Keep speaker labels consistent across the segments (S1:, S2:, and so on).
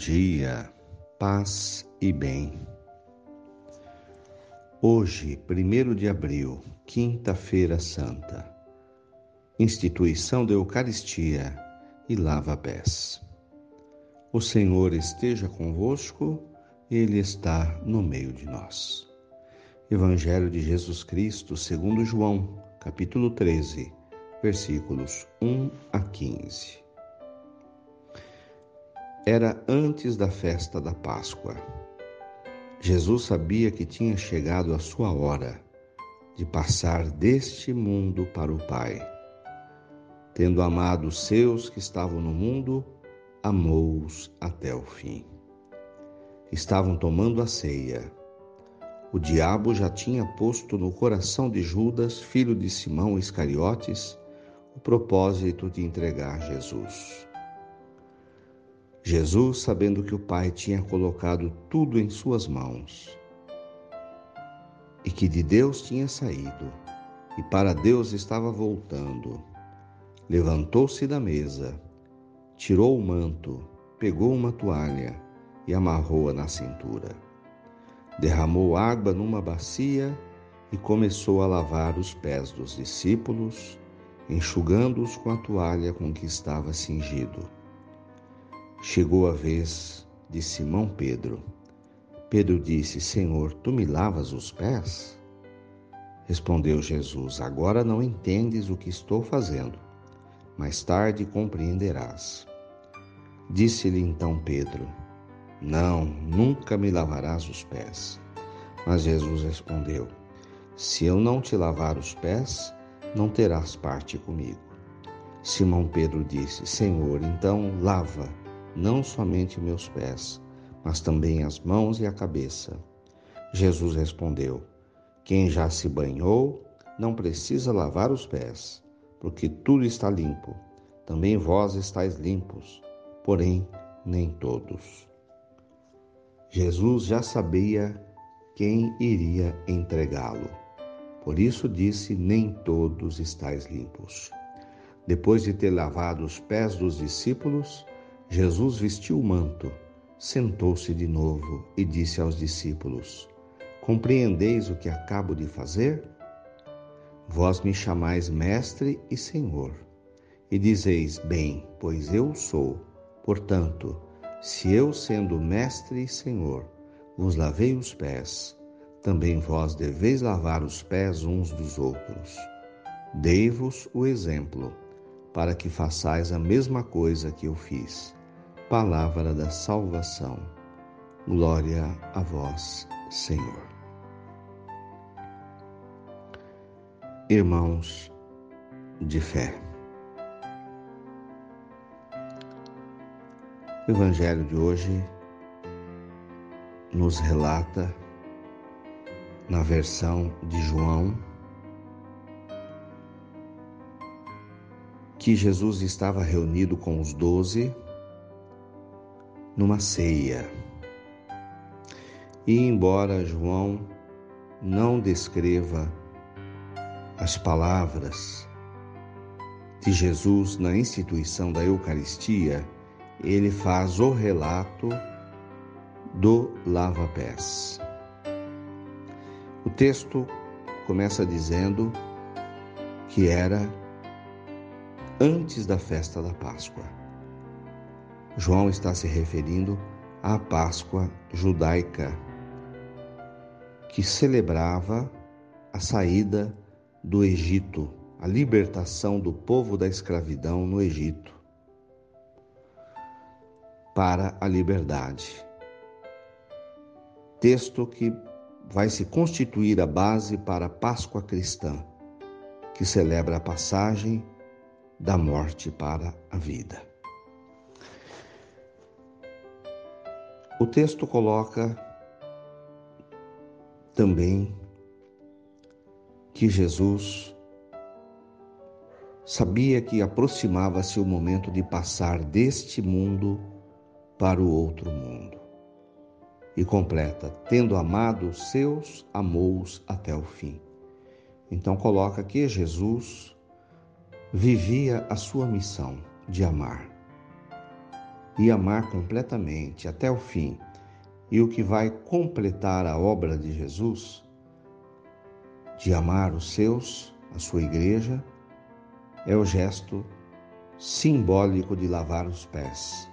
S1: Dia, paz e bem. Hoje, 1 de abril, Quinta-feira Santa, instituição da Eucaristia e lava-pés. O Senhor esteja convosco, Ele está no meio de nós. Evangelho de Jesus Cristo, segundo João, capítulo 13, versículos 1 a 15. Era antes da festa da Páscoa. Jesus sabia que tinha chegado a sua hora de passar deste mundo para o Pai. Tendo amado os seus que estavam no mundo, amou-os até o fim. Estavam tomando a ceia. O diabo já tinha posto no coração de Judas, filho de Simão Iscariotes, o propósito de entregar Jesus. Jesus, sabendo que o Pai tinha colocado tudo em suas mãos e que de Deus tinha saído e para Deus estava voltando, levantou-se da mesa, tirou o manto, pegou uma toalha e amarrou-a na cintura. Derramou água numa bacia e começou a lavar os pés dos discípulos, enxugando-os com a toalha com que estava cingido. Chegou a vez de Simão Pedro. Pedro disse: Senhor, tu me lavas os pés? Respondeu Jesus: Agora não entendes o que estou fazendo, mais tarde compreenderás. Disse-lhe então Pedro: Não, nunca me lavarás os pés. Mas Jesus respondeu: Se eu não te lavar os pés, não terás parte comigo. Simão Pedro disse: Senhor, então lava não somente meus pés, mas também as mãos e a cabeça. Jesus respondeu: Quem já se banhou não precisa lavar os pés, porque tudo está limpo. Também vós estáis limpos, porém nem todos. Jesus já sabia quem iria entregá-lo. Por isso disse: Nem todos estáis limpos. Depois de ter lavado os pés dos discípulos, Jesus vestiu o manto, sentou-se de novo e disse aos discípulos: Compreendeis o que acabo de fazer? Vós me chamais Mestre e Senhor, e dizeis: Bem, pois eu sou. Portanto, se eu, sendo Mestre e Senhor, vos lavei os pés, também vós deveis lavar os pés uns dos outros. Dei-vos o exemplo, para que façais a mesma coisa que eu fiz palavra da salvação. Glória a vós, Senhor. Irmãos de fé. O Evangelho de hoje nos relata, na versão de João, que Jesus estava reunido com os doze numa ceia. E embora João não descreva as palavras de Jesus na instituição da Eucaristia, ele faz o relato do lava-pés. O texto começa dizendo que era antes da festa da Páscoa. João está se referindo à Páscoa judaica, que celebrava a saída do Egito, a libertação do povo da escravidão no Egito para a liberdade. Texto que vai se constituir a base para a Páscoa cristã, que celebra a passagem da morte para a vida. O texto coloca também que Jesus sabia que aproximava-se o momento de passar deste mundo para o outro mundo. E completa: tendo amado os seus, amou-os até o fim. Então coloca que Jesus vivia a sua missão de amar e amar completamente até o fim, e o que vai completar a obra de Jesus, de amar os seus, a sua igreja, é o gesto simbólico de lavar os pés,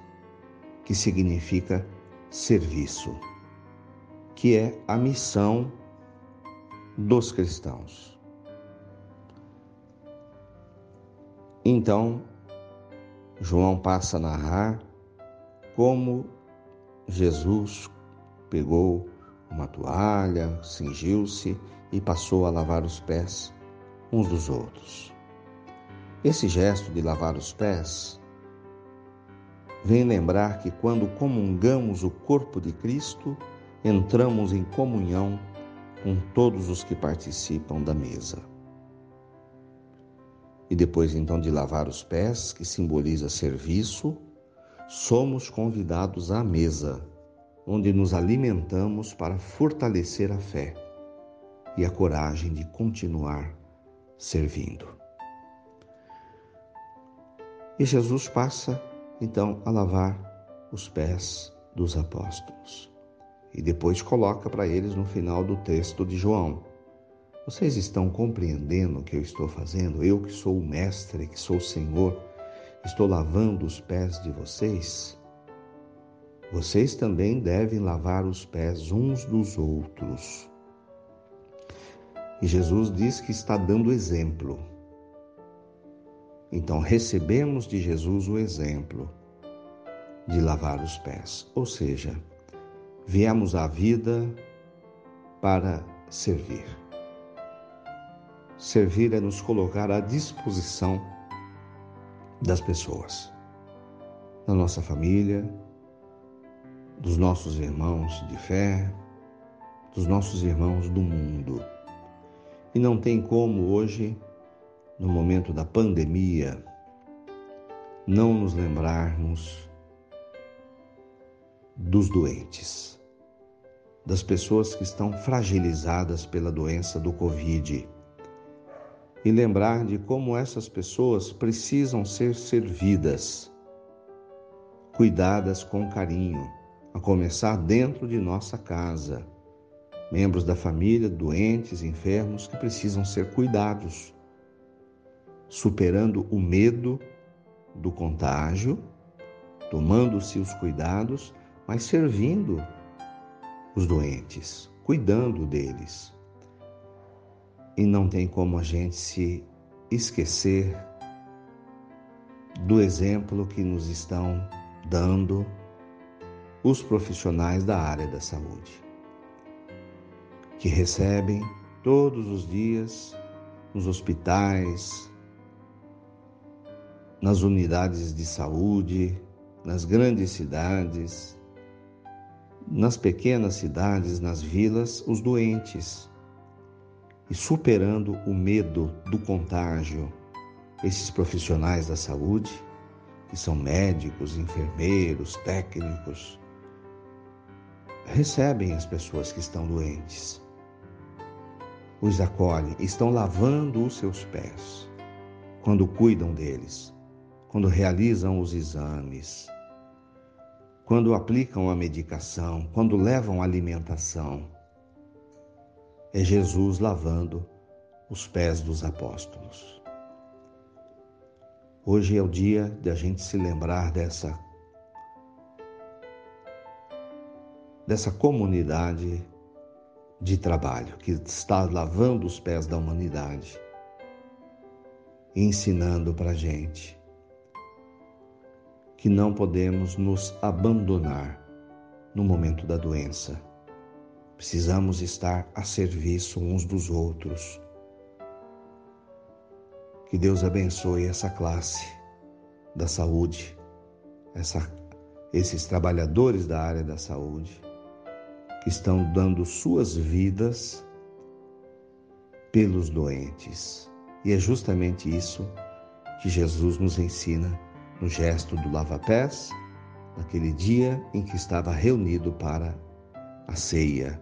S1: que significa serviço, que é a missão dos cristãos. Então, João passa a narrar como Jesus pegou uma toalha, cingiu-se e passou a lavar os pés uns dos outros. Esse gesto de lavar os pés vem lembrar que quando comungamos o corpo de Cristo, entramos em comunhão com todos os que participam da mesa. E depois então de lavar os pés, que simboliza serviço, somos convidados à mesa, onde nos alimentamos para fortalecer a fé e a coragem de continuar servindo. E Jesus passa então a lavar os pés dos apóstolos. E depois coloca para eles no final do texto de João: Vocês estão compreendendo o que eu estou fazendo? Eu que sou o mestre, que sou o Senhor, estou lavando os pés de vocês? Vocês também devem lavar os pés uns dos outros. E Jesus diz que está dando exemplo. Então recebemos de Jesus o exemplo de lavar os pés, ou seja, viemos à vida para servir. Servir é nos colocar à disposição das pessoas, da nossa família, dos nossos irmãos de fé, dos nossos irmãos do mundo. E não tem como hoje no momento da pandemia, não nos lembrarmos dos doentes, das pessoas que estão fragilizadas pela doença do Covid e lembrar de como essas pessoas precisam ser servidas, cuidadas com carinho, a começar dentro de nossa casa. Membros da família doentes, enfermos que precisam ser cuidados superando o medo do contágio, tomando-se os cuidados, mas servindo os doentes, cuidando deles. E não tem como a gente se esquecer do exemplo que nos estão dando os profissionais da área da saúde, que recebem todos os dias nos hospitais, nas unidades de saúde, nas grandes cidades, nas pequenas cidades, nas vilas, os doentes. E superando o medo do contágio, esses profissionais da saúde, que são médicos, enfermeiros, técnicos, recebem as pessoas que estão doentes, os acolhem, estão lavando os seus pés quando cuidam deles quando realizam os exames, quando aplicam a medicação, quando levam a alimentação. É Jesus lavando os pés dos apóstolos. Hoje é o dia de a gente se lembrar dessa dessa comunidade de trabalho que está lavando os pés da humanidade, ensinando para gente que não podemos nos abandonar no momento da doença. Precisamos estar a serviço uns dos outros. Que Deus abençoe essa classe da saúde, essa, esses trabalhadores da área da saúde, que estão dando suas vidas pelos doentes. E é justamente isso que Jesus nos ensina no gesto do lava-pés, naquele dia em que estava reunido para a ceia,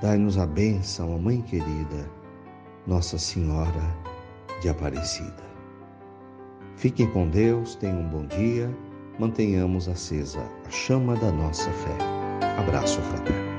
S1: Dai-nos a bênção, Mãe querida, Nossa Senhora de Aparecida. Fiquem com Deus, tenham um bom dia, mantenhamos acesa a chama da nossa fé. Abraço fraterno.